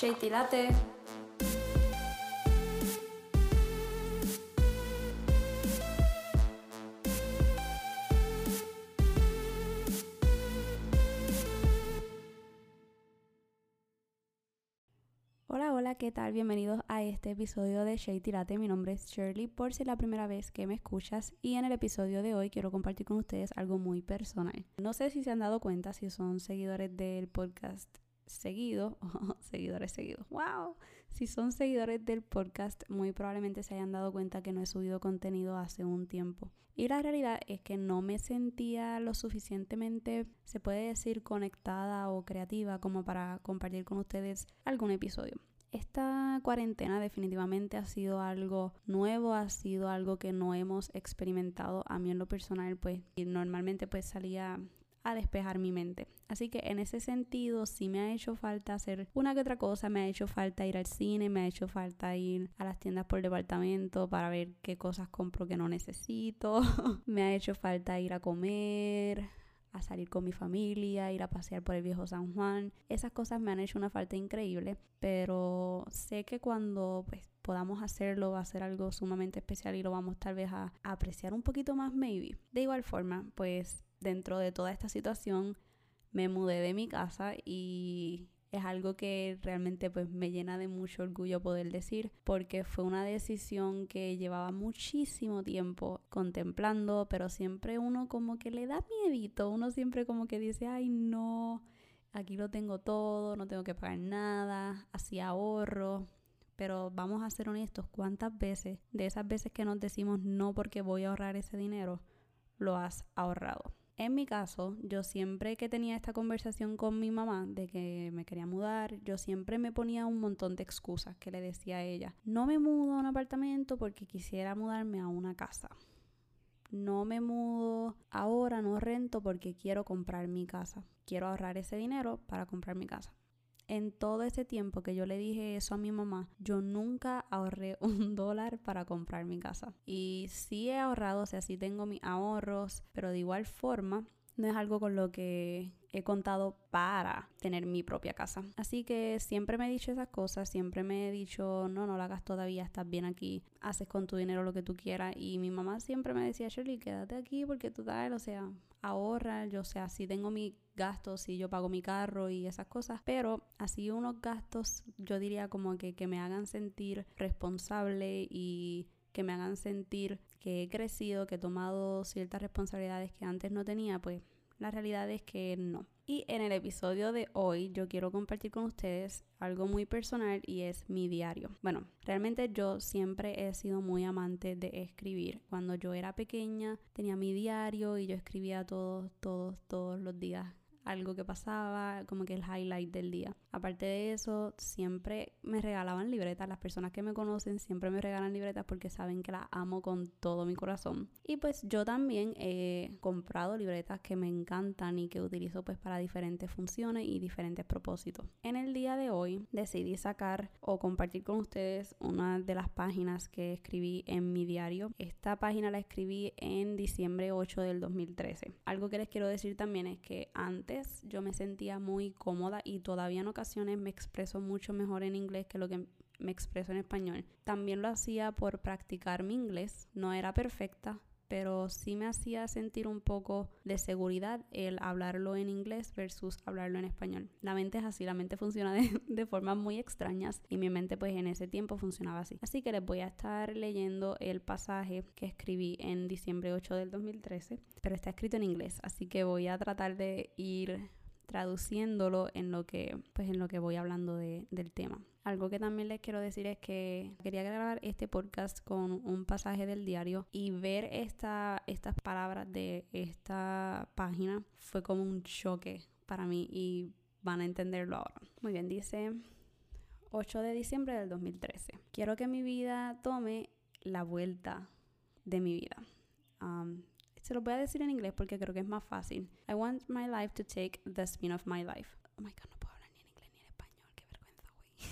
Shady Latte. Hola, hola, ¿qué tal? Bienvenidos a este episodio de Shady Latte. Mi nombre es Shirley, por si es la primera vez que me escuchas. Y en el episodio de hoy quiero compartir con ustedes algo muy personal. No sé si se han dado cuenta, si son seguidores del podcast seguido, seguidores seguidos, wow, si son seguidores del podcast, muy probablemente se hayan dado cuenta que no he subido contenido hace un tiempo. Y la realidad es que no me sentía lo suficientemente, se puede decir, conectada o creativa como para compartir con ustedes algún episodio. Esta cuarentena definitivamente ha sido algo nuevo, ha sido algo que no hemos experimentado. A mí en lo personal, pues, normalmente pues salía a despejar mi mente. Así que en ese sentido sí me ha hecho falta hacer una que otra cosa, me ha hecho falta ir al cine, me ha hecho falta ir a las tiendas por departamento para ver qué cosas compro que no necesito, me ha hecho falta ir a comer, a salir con mi familia, ir a pasear por el viejo San Juan. Esas cosas me han hecho una falta increíble, pero sé que cuando pues podamos hacerlo va a ser algo sumamente especial y lo vamos tal vez a, a apreciar un poquito más maybe. De igual forma, pues dentro de toda esta situación me mudé de mi casa y es algo que realmente pues me llena de mucho orgullo poder decir porque fue una decisión que llevaba muchísimo tiempo contemplando pero siempre uno como que le da miedito uno siempre como que dice ay no aquí lo tengo todo no tengo que pagar nada así ahorro pero vamos a ser honestos cuántas veces de esas veces que nos decimos no porque voy a ahorrar ese dinero lo has ahorrado en mi caso, yo siempre que tenía esta conversación con mi mamá de que me quería mudar, yo siempre me ponía un montón de excusas que le decía a ella. No me mudo a un apartamento porque quisiera mudarme a una casa. No me mudo ahora, no rento porque quiero comprar mi casa. Quiero ahorrar ese dinero para comprar mi casa en todo ese tiempo que yo le dije eso a mi mamá, yo nunca ahorré un dólar para comprar mi casa. Y sí he ahorrado, o sea, sí tengo mis ahorros, pero de igual forma no es algo con lo que he contado para tener mi propia casa. Así que siempre me he dicho esas cosas, siempre me he dicho, no, no la hagas todavía, estás bien aquí, haces con tu dinero lo que tú quieras. Y mi mamá siempre me decía, Shirley, quédate aquí porque tú tal, o sea, ahorra, yo sé, si tengo mis gastos, si yo pago mi carro y esas cosas, pero así unos gastos, yo diría como que, que me hagan sentir responsable y que me hagan sentir que he crecido, que he tomado ciertas responsabilidades que antes no tenía, pues la realidad es que no. Y en el episodio de hoy yo quiero compartir con ustedes algo muy personal y es mi diario. Bueno, realmente yo siempre he sido muy amante de escribir. Cuando yo era pequeña tenía mi diario y yo escribía todos, todos, todos los días algo que pasaba, como que el highlight del día. Aparte de eso, siempre me regalaban libretas. Las personas que me conocen siempre me regalan libretas porque saben que las amo con todo mi corazón. Y pues yo también he comprado libretas que me encantan y que utilizo pues para diferentes funciones y diferentes propósitos. En el día de hoy decidí sacar o compartir con ustedes una de las páginas que escribí en mi diario. Esta página la escribí en diciembre 8 del 2013. Algo que les quiero decir también es que antes yo me sentía muy cómoda y todavía en ocasiones me expreso mucho mejor en inglés que lo que me expreso en español. También lo hacía por practicar mi inglés. No era perfecta, pero sí me hacía sentir un poco de seguridad el hablarlo en inglés versus hablarlo en español. La mente es así, la mente funciona de, de, formas muy extrañas y mi mente pues en ese tiempo funcionaba así. Así que les voy a estar leyendo el pasaje que escribí en diciembre 8 del 2013, pero está escrito en inglés, así que voy a tratar de ir traduciéndolo en lo que pues en lo que voy hablando de, del tema. Algo que también les quiero decir es que quería grabar este podcast con un pasaje del diario y ver esta, estas palabras de esta página fue como un choque para mí y van a entenderlo ahora. Muy bien, dice 8 de diciembre del 2013. Quiero que mi vida tome la vuelta de mi vida. Um, se lo voy a decir en inglés porque creo que es más fácil. I want my life to take the spin of my life. Oh my god, no puedo hablar ni en inglés ni en español. Qué vergüenza, güey.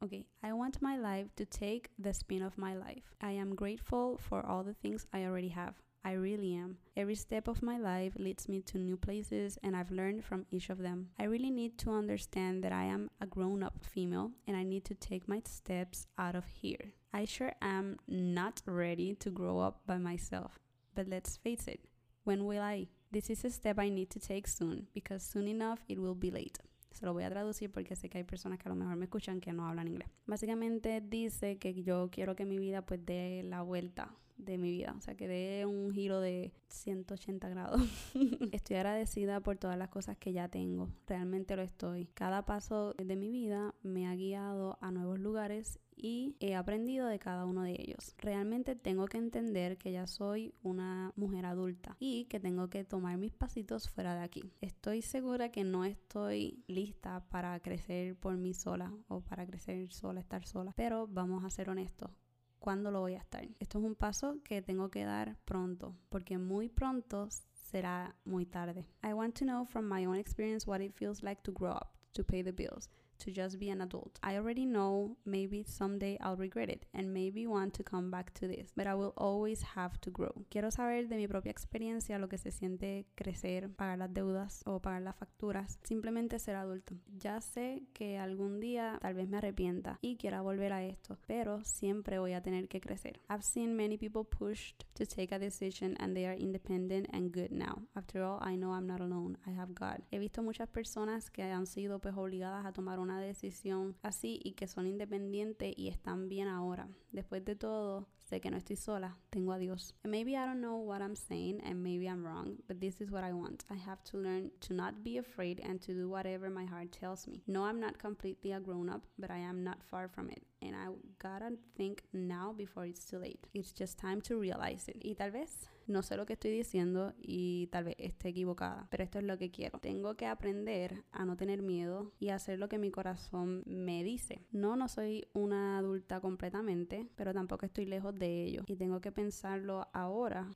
okay. I want my life to take the spin of my life. I am grateful for all the things I already have. I really am. Every step of my life leads me to new places, and I've learned from each of them. I really need to understand that I am a grown up female and I need to take my steps out of here. I sure am not ready to grow up by myself, but let's face it, when will I? This is a step I need to take soon because soon enough it will be late. Se lo voy a traducir porque sé que hay personas que a lo mejor me escuchan que no hablan inglés. Básicamente dice que yo quiero que mi vida pues dé la vuelta de mi vida, o sea, que dé un giro de 180 grados. estoy agradecida por todas las cosas que ya tengo, realmente lo estoy. Cada paso de mi vida me ha guiado a nuevos lugares y he aprendido de cada uno de ellos. Realmente tengo que entender que ya soy una mujer adulta y que tengo que tomar mis pasitos fuera de aquí. Estoy segura que no estoy lista para crecer por mí sola o para crecer sola, estar sola, pero vamos a ser honestos cuándo lo voy a estar. Esto es un paso que tengo que dar pronto, porque muy pronto será muy tarde. I want to know from my own experience what it feels like to grow up, to pay the bills, to just be an adult. I already know maybe someday I'll regret it and maybe want to come back to this, but I will always have to grow. Quiero saber de mi propia experiencia lo que se siente crecer, pagar las deudas o pagar las facturas, simplemente ser adulto. Ya sé que algún día tal vez me arrepienta y quiera volver a esto, pero siempre voy a tener que crecer. I've seen many people pushed to take a decision and they are independent and good now. After all, I know I'm not alone. I have God. He visto muchas personas que han sido pues obligadas a tomar una una decisión así y que son independientes y están bien ahora. Después de todo, sé que no estoy sola, tengo a Dios. And maybe I don't know what I'm saying and maybe I'm wrong, but this is what I want. I have to learn to not be afraid and to do whatever my heart tells me. No, I'm not completely a grown up, but I am not far from it. And I gotta think now before it's too late. It's just time to realize it. Y tal vez no sé lo que estoy diciendo y tal vez esté equivocada, pero esto es lo que quiero. Tengo que aprender a no tener miedo y hacer lo que mi corazón me dice. No, no soy una adulta completamente, pero tampoco estoy lejos de ello y tengo que pensarlo ahora.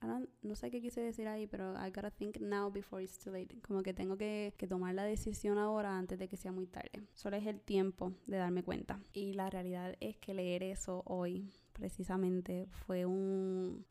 no sé qué quise decir ahí, pero I gotta think now before it's too late. Como que tengo que, que tomar la decisión ahora antes de que sea muy tarde. Solo es el tiempo de darme cuenta. Y la realidad es que leer eso hoy precisamente fue un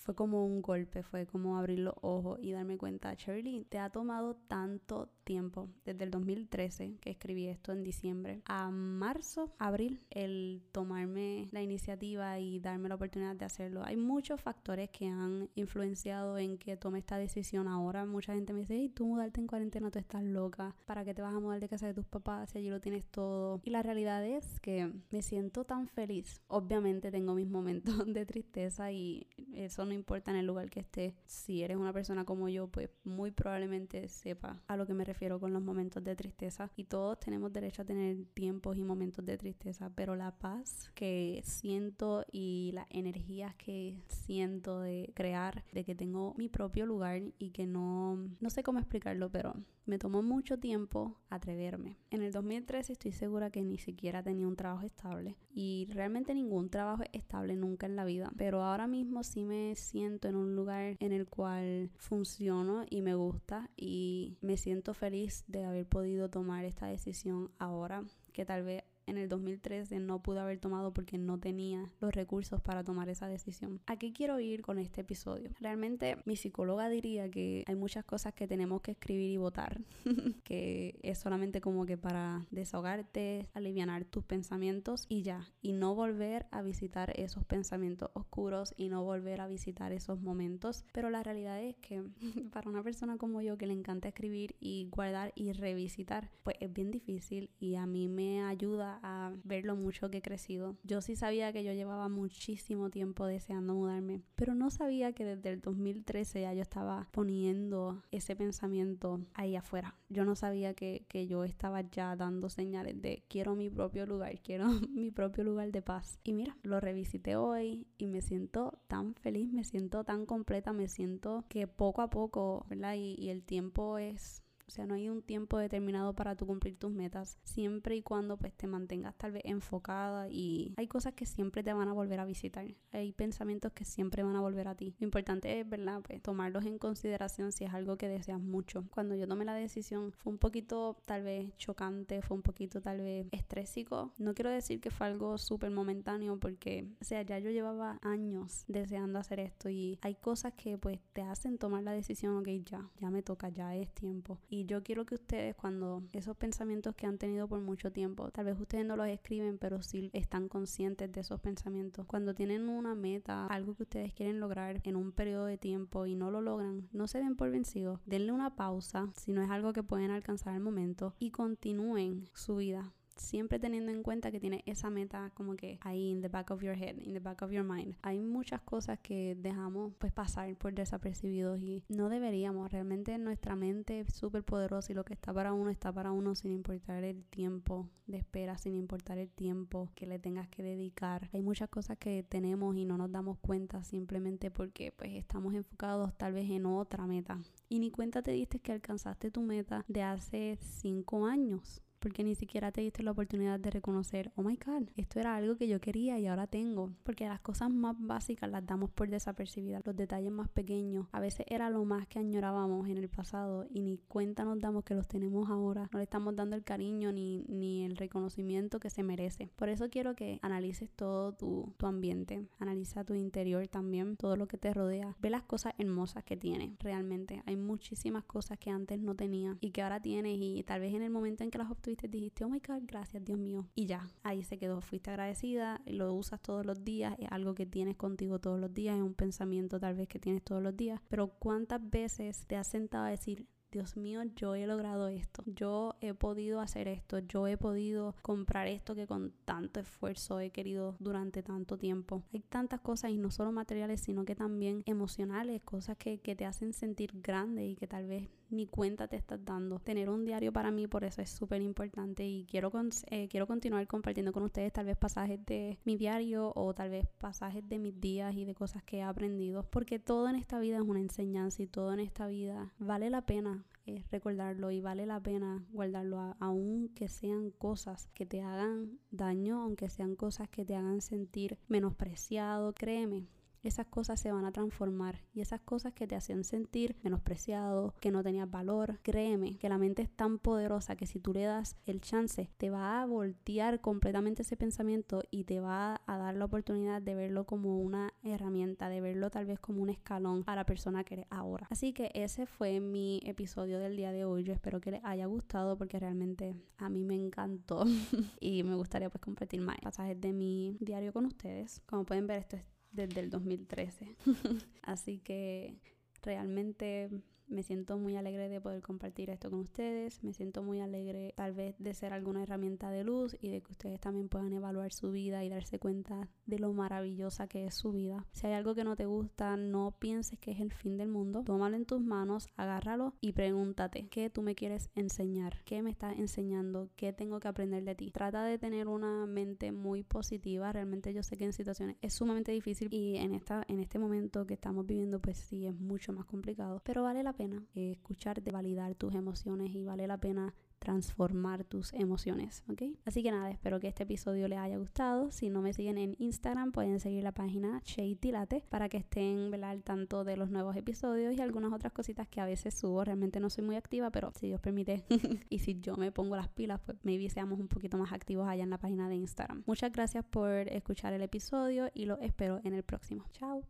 fue como un golpe, fue como abrir los ojos y darme cuenta, Shirley, te ha tomado tanto tiempo, desde el 2013 que escribí esto en diciembre, a marzo, abril, el tomarme la iniciativa y darme la oportunidad de hacerlo. Hay muchos factores que han influenciado en que tome esta decisión ahora. Mucha gente me dice, hey, tú mudarte en cuarentena, tú estás loca, ¿para qué te vas a mudar de casa de tus papás si allí lo tienes todo? Y la realidad es que me siento tan feliz. Obviamente tengo mis momentos de tristeza y eso no importa en el lugar que estés. Si eres una persona como yo, pues muy probablemente sepa a lo que me refiero con los momentos de tristeza. Y todos tenemos derecho a tener tiempos y momentos de tristeza, pero la paz que siento y las energías que siento de crear, de que tengo mi propio lugar y que no, no sé cómo explicarlo, pero me tomó mucho tiempo atreverme. En el 2013 estoy segura que ni siquiera tenía un trabajo estable y realmente ningún trabajo estable nunca en la vida, pero ahora mismo sí me siento en un lugar en el cual funciono y me gusta y me siento feliz de haber podido tomar esta decisión ahora que tal vez en el 2013 no pude haber tomado porque no tenía los recursos para tomar esa decisión. ¿A qué quiero ir con este episodio? Realmente mi psicóloga diría que hay muchas cosas que tenemos que escribir y votar, que es solamente como que para desahogarte, aliviar tus pensamientos y ya, y no volver a visitar esos pensamientos oscuros y no volver a visitar esos momentos. Pero la realidad es que para una persona como yo que le encanta escribir y guardar y revisitar, pues es bien difícil y a mí me ayuda a ver lo mucho que he crecido. Yo sí sabía que yo llevaba muchísimo tiempo deseando mudarme, pero no sabía que desde el 2013 ya yo estaba poniendo ese pensamiento ahí afuera. Yo no sabía que, que yo estaba ya dando señales de quiero mi propio lugar, quiero mi propio lugar de paz. Y mira, lo revisité hoy y me siento tan feliz, me siento tan completa, me siento que poco a poco, ¿verdad? y, y el tiempo es O sea, no hay un tiempo determinado para tú cumplir tus metas, siempre y cuando pues te mantengas tal vez enfocada y hay cosas que siempre te van a volver a visitar. Hay pensamientos que siempre van a volver a ti. Lo importante es, ¿verdad? Pues tomarlos en consideración si es algo que deseas mucho. Cuando yo tomé la decisión fue un poquito tal vez chocante, fue un poquito tal vez estrésico. No quiero decir que fue algo súper momentáneo porque, o sea, ya yo llevaba años deseando hacer esto y hay cosas que pues te hacen tomar la decisión, ok, ya, ya me toca, ya es tiempo. Y yo quiero que ustedes cuando esos pensamientos que han tenido por mucho tiempo, tal vez ustedes no los escriben, pero sí están conscientes de esos pensamientos. Cuando tienen una meta, algo que ustedes quieren lograr en un periodo de tiempo y no lo logran, no se den por vencidos. Denle una pausa si no es algo que pueden alcanzar al momento y continúen su vida siempre teniendo en cuenta que tiene esa meta como que ahí in the back of your head, in the back of your mind. Hay muchas cosas que dejamos pues pasar por desapercibidos y no deberíamos. Realmente nuestra mente es súper poderosa y lo que está para uno está para uno sin importar el tiempo de espera, sin importar el tiempo que le tengas que dedicar. Hay muchas cosas que tenemos y no nos damos cuenta simplemente porque pues estamos enfocados tal vez en otra meta. Y ni cuenta te diste que alcanzaste tu meta de hace cinco años porque ni siquiera te diste la oportunidad de reconocer, oh my god, esto era algo que yo quería y ahora tengo, porque las cosas más básicas las damos por desapercibidas, los detalles más pequeños, a veces era lo más que añorábamos en el pasado y ni cuenta nos damos que los tenemos ahora, no le estamos dando el cariño ni, ni el reconocimiento que se merece. Por eso quiero que analices todo tu, tu ambiente, analiza tu interior también, todo lo que te rodea, ve las cosas hermosas que tienes, realmente hay muchísimas cosas que antes no tenía y que ahora tienes y tal vez en el momento en que las obtuviste dijiste, oh my God, gracias Dios mío. Y ya, ahí se quedó, fuiste agradecida, lo usas todos los días, es algo que tienes contigo todos los días, es un pensamiento tal vez que tienes todos los días, pero ¿cuántas veces te has sentado a decir, Dios mío, yo he logrado esto, yo he podido hacer esto, yo he podido comprar esto que con tanto esfuerzo he querido durante tanto tiempo. Hay tantas cosas y no solo materiales, sino que también emocionales, cosas que, que te hacen sentir grande y que tal vez ni cuenta te estás dando. Tener un diario para mí por eso es súper importante y quiero, eh, quiero continuar compartiendo con ustedes tal vez pasajes de mi diario o tal vez pasajes de mis días y de cosas que he aprendido porque todo en esta vida es una enseñanza y todo en esta vida vale la pena eh, recordarlo y vale la pena guardarlo aunque sean cosas que te hagan daño, aunque sean cosas que te hagan sentir menospreciado, créeme esas cosas se van a transformar y esas cosas que te hacían sentir menospreciado, que no tenías valor, créeme que la mente es tan poderosa que si tú le das el chance, te va a voltear completamente ese pensamiento y te va a dar la oportunidad de verlo como una herramienta, de verlo tal vez como un escalón a la persona que eres ahora. Así que ese fue mi episodio del día de hoy. Yo espero que les haya gustado porque realmente a mí me encantó y me gustaría pues compartir más pasajes de mi diario con ustedes. Como pueden ver, esto es desde el 2013. Así que realmente me siento muy alegre de poder compartir esto con ustedes. Me siento muy alegre tal vez de ser alguna herramienta de luz y de que ustedes también puedan evaluar su vida y darse cuenta de lo maravillosa que es su vida. Si hay algo que no te gusta, no pienses que es el fin del mundo. Tómalo en tus manos, agárralo y pregúntate qué tú me quieres enseñar, qué me estás enseñando, qué tengo que aprender de ti. Trata de tener una mente muy positiva. Realmente yo sé que en situaciones es sumamente difícil y en esta en este momento que estamos viviendo pues sí es mucho más complicado, pero vale la pena eh, escucharte, validar tus emociones y vale la pena transformar tus emociones, ¿ok? Así que nada, espero que este episodio les haya gustado. Si no me siguen en Instagram, pueden seguir la página Tilate para que estén al tanto de los nuevos episodios y algunas otras cositas que a veces subo. Realmente no soy muy activa, pero si Dios permite y si yo me pongo las pilas, pues maybe seamos un poquito más activos allá en la página de Instagram. Muchas gracias por escuchar el episodio y lo espero en el próximo. Chao.